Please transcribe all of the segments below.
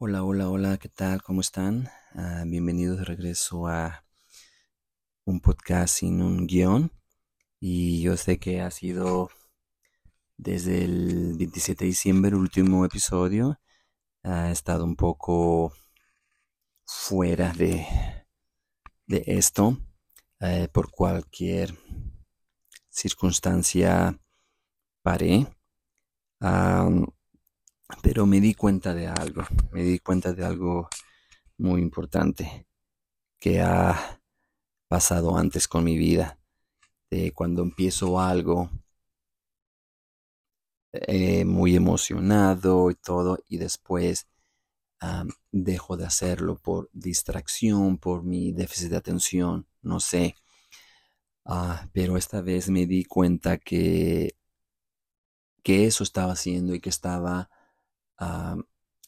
Hola, hola, hola, ¿qué tal? ¿Cómo están? Ah, bienvenidos de regreso a un podcast sin un guion. Y yo sé que ha sido desde el 27 de diciembre el último episodio. Ha estado un poco fuera de, de esto eh, por cualquier circunstancia paré. Pero me di cuenta de algo, me di cuenta de algo muy importante que ha pasado antes con mi vida. De cuando empiezo algo eh, muy emocionado y todo, y después dejo de hacerlo por distracción, por mi déficit de atención, no sé. Ah, pero esta vez me di cuenta que, que eso estaba haciendo y que estaba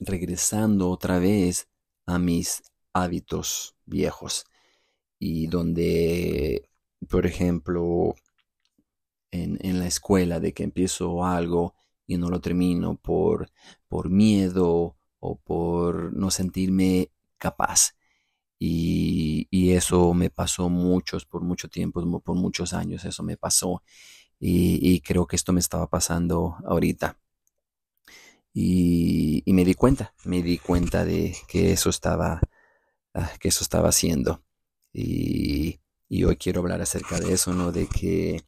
regresando otra vez a mis hábitos viejos y donde, por ejemplo, en, en, la escuela de que empiezo algo y no lo termino por, por miedo o por no sentirme capaz. Y, y, eso me pasó muchos, por mucho tiempo, por muchos años, eso me pasó. Y, y creo que esto me estaba pasando ahorita. Y, me di cuenta, me di cuenta de que eso estaba, ah, que eso estaba haciendo. Y, hoy quiero hablar acerca de eso, ¿no? De que,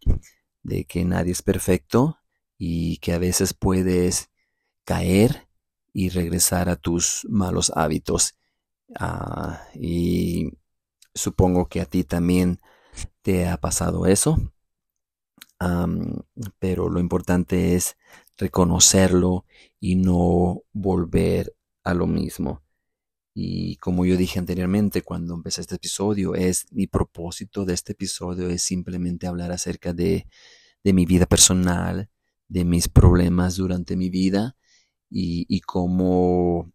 de que nadie es perfecto y que a veces puedes caer y regresar a tus malos hábitos. Ah, y supongo que a ti también te ha pasado eso. pero lo importante es reconocerlo y no volver a lo mismo. Y como yo dije anteriormente cuando empecé este episodio, es mi propósito de este episodio es simplemente hablar acerca de, de mi vida personal, de mis problemas durante mi vida y, y cómo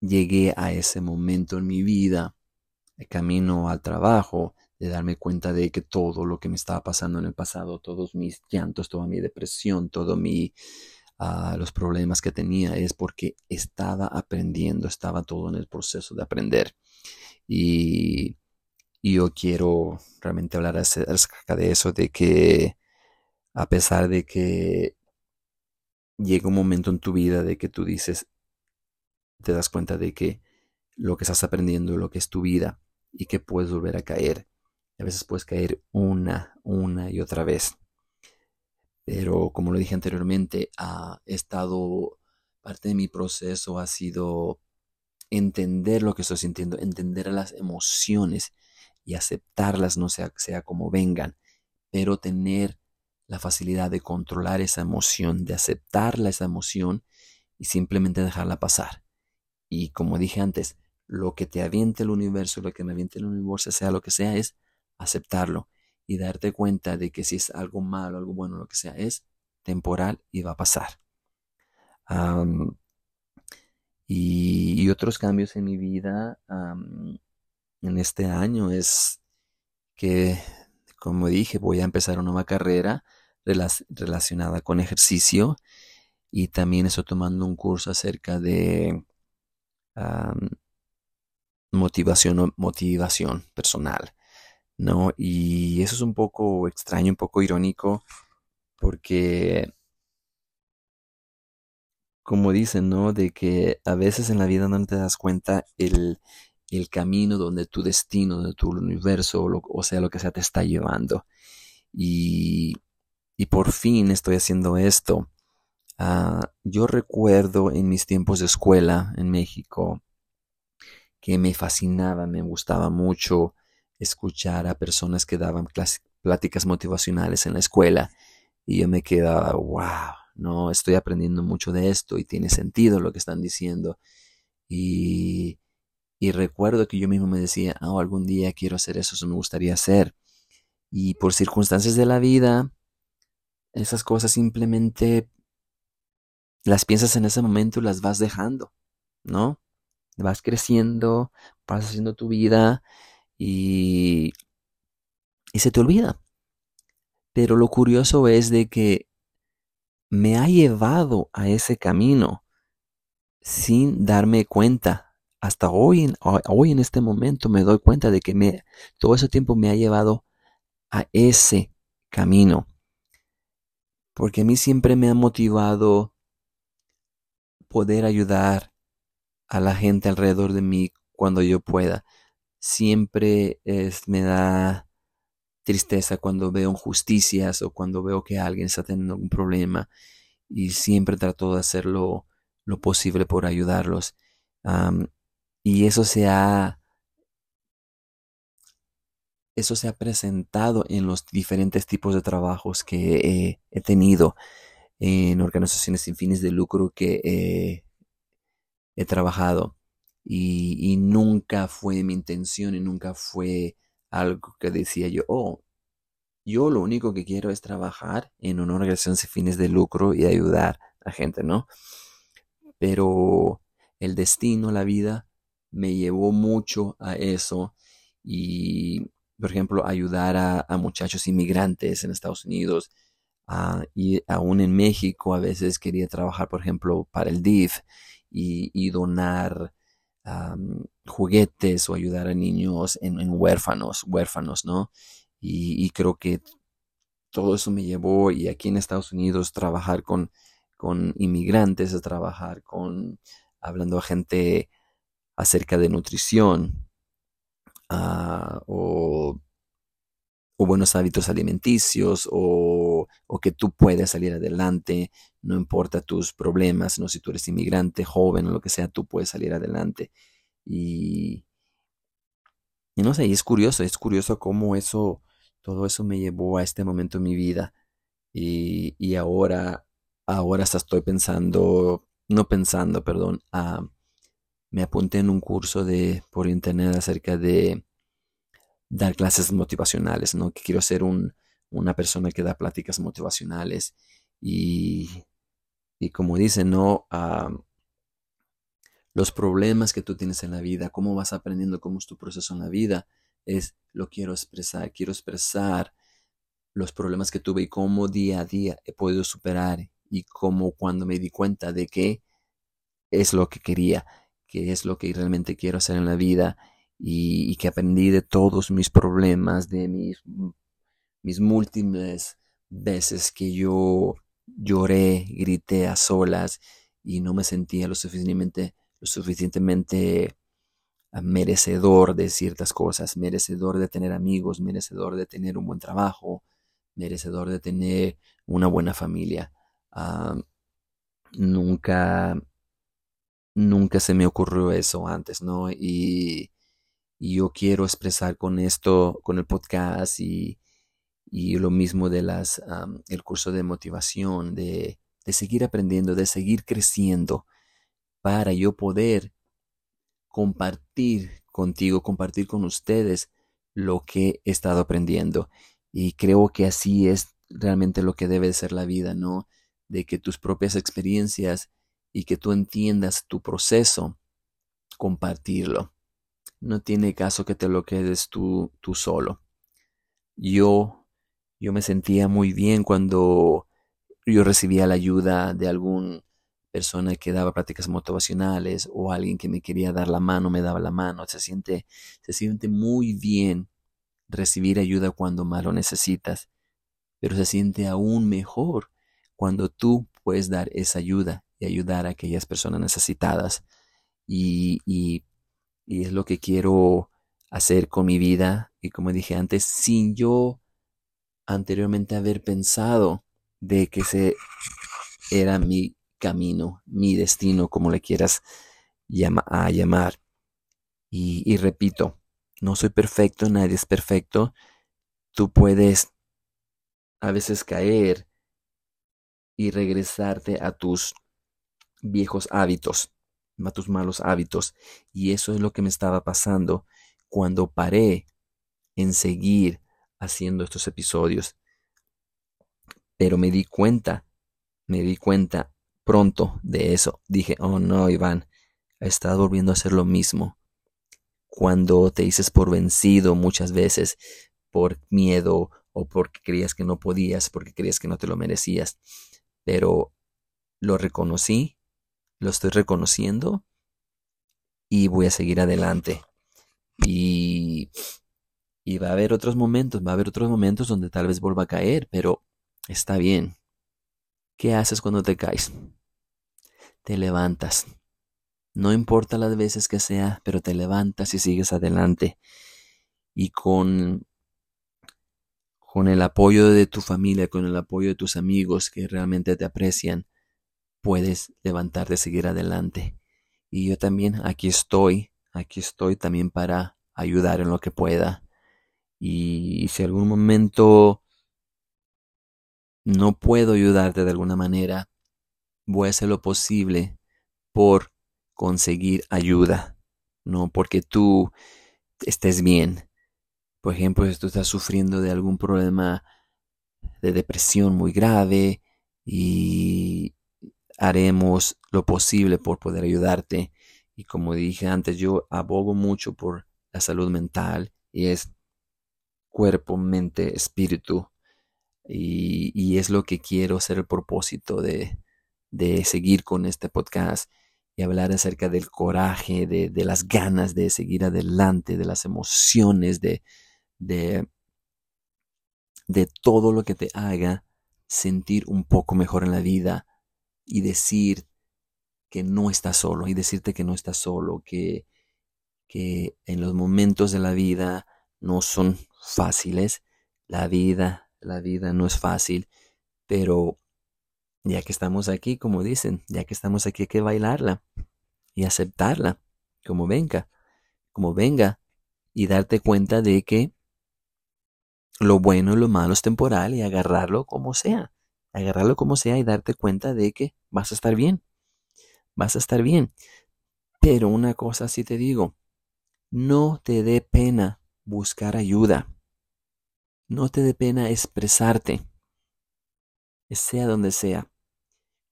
llegué a ese momento en mi vida, el camino al trabajo, de darme cuenta de que todo lo que me estaba pasando en el pasado, todos mis llantos, toda mi depresión, todos mi, uh, los problemas que tenía, es porque estaba aprendiendo, estaba todo en el proceso de aprender. Y, y yo quiero realmente hablar acerca de eso, de que a pesar de que llega un momento en tu vida de que tú dices, te das cuenta de que lo que estás aprendiendo, lo que es tu vida, y que puedes volver a caer a veces puedes caer una, una y otra vez. Pero como lo dije anteriormente, ha estado, parte de mi proceso ha sido entender lo que estoy sintiendo, entender las emociones y aceptarlas, no sea, sea como vengan, pero tener la facilidad de controlar esa emoción, de aceptarla esa emoción y simplemente dejarla pasar. Y como dije antes, lo que te aviente el universo, lo que me aviente el universo, sea lo que sea, es aceptarlo y darte cuenta de que si es algo malo, algo bueno, lo que sea, es temporal y va a pasar. y, otros cambios en mi vida en este año es que, como dije, voy a empezar una nueva carrera relacionada con ejercicio y también estoy tomando un curso acerca de motivación, motivación personal. ¿No? Y eso es un poco extraño, un poco irónico, porque, como dicen, ¿no? De que a veces en la vida no te das cuenta el, el camino donde tu destino, de tu universo, o, sea, lo que sea, te está llevando. Y, y por fin estoy haciendo esto. Ah, yo recuerdo en mis tiempos de escuela en México que me fascinaba, me gustaba mucho escuchar a personas que daban pláticas motivacionales en la escuela y yo me quedaba, wow, no, estoy aprendiendo mucho de esto y tiene sentido lo que están diciendo. Y, y recuerdo que yo mismo me decía, oh, algún día quiero hacer eso, eso me gustaría hacer. Y por circunstancias de la vida, esas cosas simplemente las piensas en ese momento y las vas dejando, ¿no? Vas creciendo, vas haciendo tu vida y, y se te olvida. Pero lo curioso es de que me ha llevado a ese camino sin darme cuenta. Hasta hoy, hoy en este momento me doy cuenta de que me, todo ese tiempo me ha llevado a ese camino. Porque a mí siempre me ha motivado poder ayudar a la gente alrededor de mí cuando yo pueda. Siempre es, me da tristeza cuando veo injusticias o cuando veo que alguien está teniendo un problema y siempre trato de hacerlo lo posible por ayudarlos. y eso se ha eso se ha presentado en los diferentes tipos de trabajos que he tenido en organizaciones sin fines de lucro que he trabajado y, nunca fue mi intención y nunca fue algo que decía yo, oh, yo lo único que quiero es trabajar en una organización sin fines de lucro y ayudar a gente, ¿no? Pero el destino, la vida, me llevó mucho a eso y, por ejemplo, ayudar a, muchachos inmigrantes en Estados Unidos ah, y aún en México a veces quería trabajar, por ejemplo, para el DIF y, donar juguetes o ayudar a niños en, huérfanos, huérfanos, ¿no? Y, creo que todo eso me llevó y aquí en Estados Unidos trabajar con, con inmigrantes, a trabajar con, hablando a gente acerca de nutrición ah, o, o, buenos hábitos alimenticios o, o, que tú puedes salir adelante, no importa tus problemas, no si tú eres inmigrante, joven o lo que sea, tú puedes salir adelante. Y, no sé, y es curioso, es curioso cómo eso, todo eso me llevó a este momento en mi vida. Y, y ahora, ahora hasta estoy pensando, no pensando, perdón, me apunté en un curso de, por internet acerca de dar clases motivacionales, ¿no? Que quiero ser un, una persona que da pláticas motivacionales y, y como dicen, ¿no? los problemas que tú tienes en la vida, cómo vas aprendiendo, cómo es tu proceso en la vida, es lo quiero expresar, quiero expresar los problemas que tuve y cómo día a día he podido superar y cómo cuando me di cuenta de que es lo que quería, que es lo que realmente quiero hacer en la vida y, que aprendí de todos mis problemas, de mis, mis múltiples veces que yo lloré, grité a solas y no me sentía lo suficientemente suficientemente ah, merecedor de ciertas cosas, merecedor de tener amigos, merecedor de tener un buen trabajo, merecedor de tener una buena familia. Ah, nunca, nunca se me ocurrió eso antes, ¿no? Y, yo quiero expresar con esto, con el podcast y, y lo mismo de las, el curso de motivación, de, de seguir aprendiendo, de seguir creciendo para yo poder compartir contigo, compartir con ustedes lo que he estado aprendiendo. Y creo que así es realmente lo que debe ser la vida, ¿no? De que tus propias experiencias y que tú entiendas tu proceso, compartirlo. No tiene caso que te lo quedes tú, tú solo. Yo, yo me sentía muy bien cuando yo recibía la ayuda de algún persona que daba prácticas motivacionales o alguien que me quería dar la mano me daba la mano. Se siente, se siente muy bien recibir ayuda cuando más lo necesitas, pero se siente aún mejor cuando tú puedes dar esa ayuda y ayudar a aquellas personas necesitadas. Y, y, y es lo que quiero hacer con mi vida y como dije antes, sin yo anteriormente haber pensado de que se era mi camino, mi destino, como le quieras llamar. Y, repito, no soy perfecto, nadie es perfecto. Tú puedes a veces caer y regresarte a tus viejos hábitos, tus malos hábitos. Y eso es lo que me estaba pasando cuando paré en seguir haciendo estos episodios. Pero me di cuenta, me di cuenta pronto de eso. Dije, oh no, Iván, estado volviendo a hacer lo mismo. Cuando te dices por vencido muchas veces por miedo o porque creías que no podías, porque creías que no te lo merecías. Pero lo reconocí, lo estoy reconociendo y voy a seguir adelante. Y, y va a haber otros momentos, va a haber otros momentos donde tal vez vuelva a caer, pero está bien. ¿Qué haces cuando te caes? Te levantas. No importa las veces que sea, pero te levantas y sigues adelante. Y con, con el apoyo de tu familia, con el apoyo de tus amigos que realmente te aprecian, puedes levantarte, seguir adelante. Y yo también aquí estoy, aquí estoy también para ayudar en lo que pueda. Y si algún momento no puedo ayudarte de alguna manera, voy a hacer lo posible por conseguir ayuda, no porque tú estés bien. Por ejemplo, si tú estás sufriendo de algún problema de depresión muy grave y haremos lo posible por poder ayudarte. Y como dije antes, yo abogo mucho por la salud mental y es cuerpo, mente, espíritu. Y, es lo que quiero ser el propósito de, de, seguir con este podcast y hablar acerca del coraje, de, de, las ganas de seguir adelante, de las emociones, de, de, de todo lo que te haga sentir un poco mejor en la vida y decir que no estás solo y decirte que no estás solo, que, que en los momentos de la vida no son fáciles, la vida, la vida no es fácil, pero ya que estamos aquí, como dicen, ya que estamos aquí hay que bailarla y aceptarla, como venga, como venga, y darte cuenta de que lo bueno y lo malo es temporal y agarrarlo como sea agarrarlo como sea y darte cuenta de que vas a estar bien. Vas a estar bien. Pero una cosa sí te digo, no te dé pena buscar ayuda. No te dé pena expresarte, sea donde sea.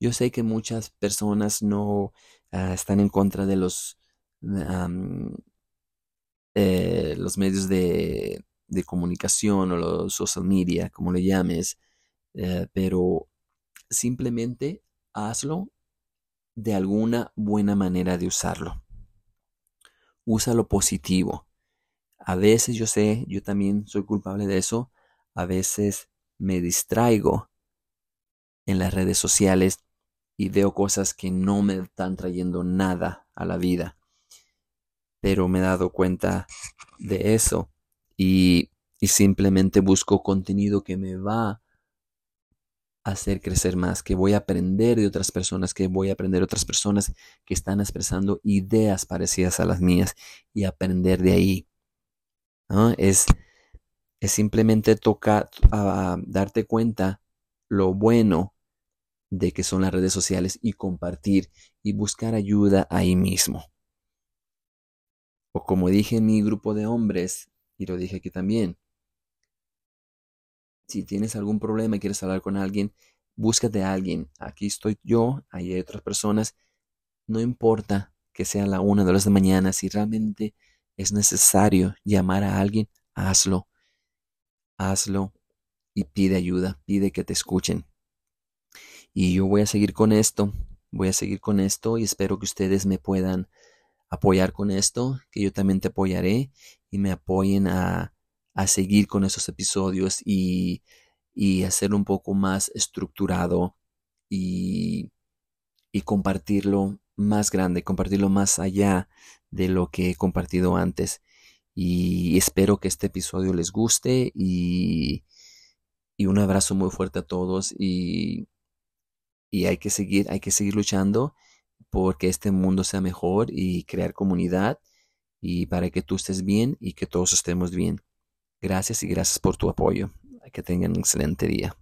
Yo sé que muchas personas no ah, están en contra de los, eh, los medios de, de comunicación o los social media, como le llames, eh, pero simplemente hazlo de alguna buena manera de usarlo. Usa lo positivo. A veces yo sé, yo también soy culpable de eso. A veces me distraigo en las redes sociales y veo cosas que no me están trayendo nada a la vida. Pero me he dado cuenta de eso y, y simplemente busco contenido que me va hacer crecer más, que voy a aprender de otras personas, que voy a aprender de otras personas que están expresando ideas parecidas a las mías y aprender de ahí. Es, es simplemente tocar, a darte cuenta lo bueno de que son las redes sociales y compartir y buscar ayuda ahí mismo. O como dije en mi grupo de hombres, y lo dije aquí también, si tienes algún problema y quieres hablar con alguien, búscate a alguien. Aquí estoy yo, ahí hay otras personas. No importa que sea la una de las de mañana, si realmente es necesario llamar a alguien, hazlo. Hazlo y pide ayuda, pide que te escuchen. Y yo voy a seguir con esto, voy a seguir con esto y espero que ustedes me puedan apoyar con esto, que yo también te apoyaré y me apoyen a a seguir con esos episodios y, y hacerlo un poco más estructurado y, y compartirlo más grande, compartirlo más allá de lo que he compartido antes. Y espero que este episodio les guste y, y un abrazo muy fuerte a todos y, y hay que seguir, hay que seguir luchando porque este mundo sea mejor y crear comunidad y para que tú estés bien y que todos estemos bien. Gracias y gracias por tu apoyo. Que tengan un excelente día.